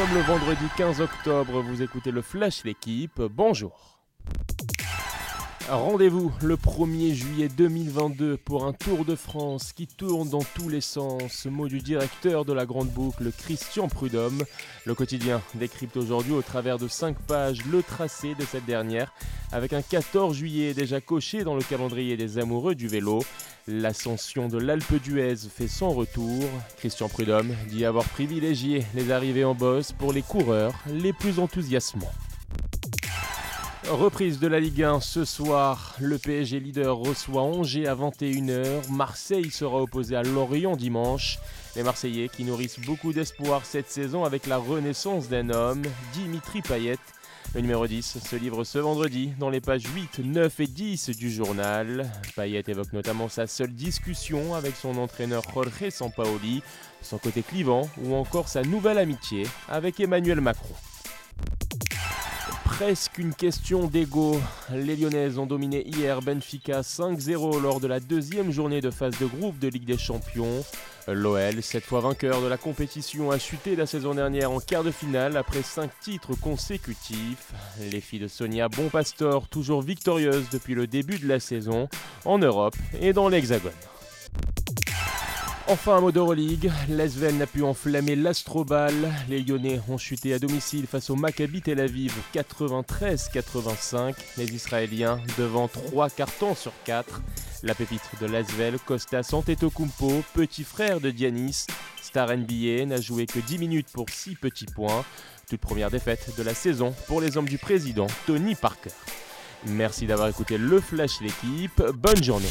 sommes le vendredi 15 octobre, vous écoutez le Flash L'équipe, bonjour. Rendez-vous le 1er juillet 2022 pour un Tour de France qui tourne dans tous les sens. Mot du directeur de la Grande Boucle, Christian Prudhomme. Le quotidien décrypte aujourd'hui au travers de 5 pages le tracé de cette dernière avec un 14 juillet déjà coché dans le calendrier des amoureux du vélo. L'ascension de l'Alpe d'Huez fait son retour. Christian Prudhomme dit avoir privilégié les arrivées en bosse pour les coureurs les plus enthousiasmants. Reprise de la Ligue 1 ce soir. Le PSG leader reçoit Angers à 21h. Marseille sera opposé à Lorient dimanche. Les Marseillais qui nourrissent beaucoup d'espoir cette saison avec la renaissance d'un homme, Dimitri Payet. Le numéro 10 se livre ce vendredi dans les pages 8, 9 et 10 du journal. Payet évoque notamment sa seule discussion avec son entraîneur Jorge Sampaoli, son côté clivant ou encore sa nouvelle amitié avec Emmanuel Macron presque une question d'ego. Les Lyonnaises ont dominé hier Benfica 5-0 lors de la deuxième journée de phase de groupe de Ligue des Champions. L'OL, cette fois vainqueur de la compétition, a chuté la saison dernière en quart de finale après 5 titres consécutifs. Les filles de Sonia Bonpastor, toujours victorieuses depuis le début de la saison, en Europe et dans l'Hexagone. Enfin un mot d'Euroleague, l'Asvel n'a pu enflammer l'Astrobal. Les Lyonnais ont chuté à domicile face au Maccabi Tel Aviv 93-85. Les Israéliens devant 3 cartons sur 4. La pépite de l'Asvel, Costas Antetokounmpo, petit frère de Dianis, star NBA, n'a joué que 10 minutes pour 6 petits points. Toute première défaite de la saison pour les hommes du président Tony Parker. Merci d'avoir écouté le Flash l'équipe. Bonne journée.